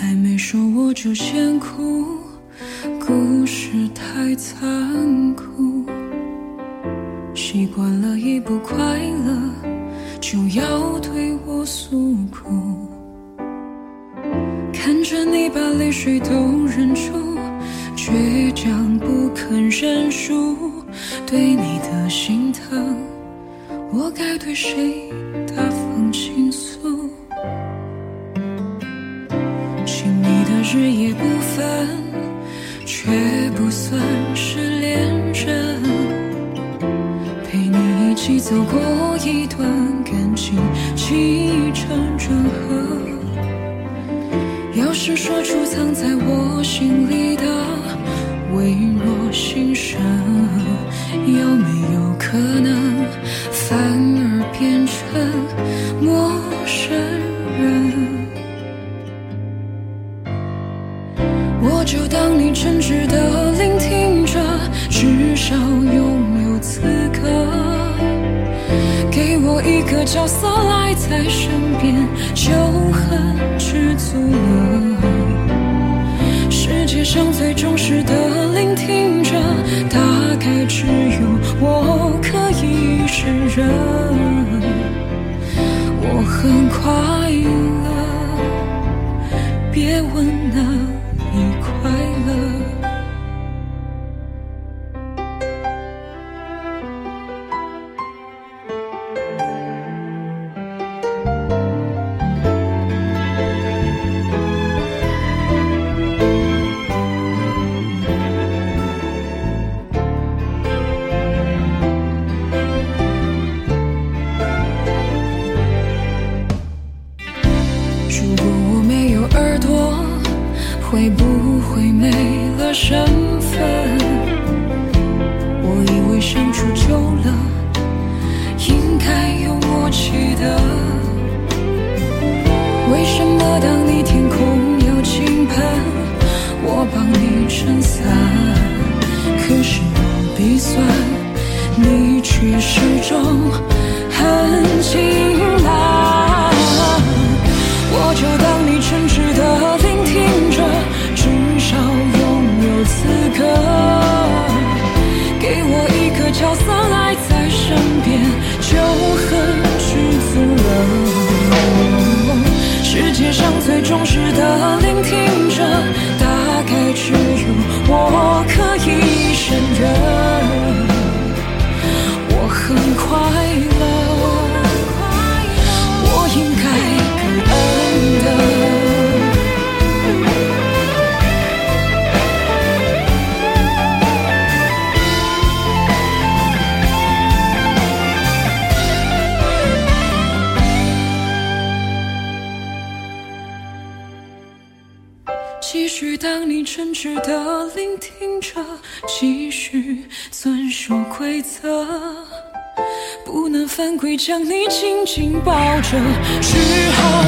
还没说我就先哭，故事太残酷。习惯了一不快乐就要对我诉苦，看着你把泪水都忍住，倔强不肯认输，对你的心疼，我该对谁日夜不分，却不算是恋人。陪你一起走过一段感情起承转合。要是说出藏在我心里角色赖在身边，就很知足了。世界上最忠实的聆听者，大概只有我可以胜任。我很快乐，别问哪里快乐。会不会没了身份？我以为相处久了，应该有默契的。为什么当你天空要倾盆，我帮你撑伞，可是我鼻酸，你却始终很晴朗。我就当你真挚的继续当你诚挚的聆听着，继续遵守规则。不能犯规，将你紧紧抱着，只好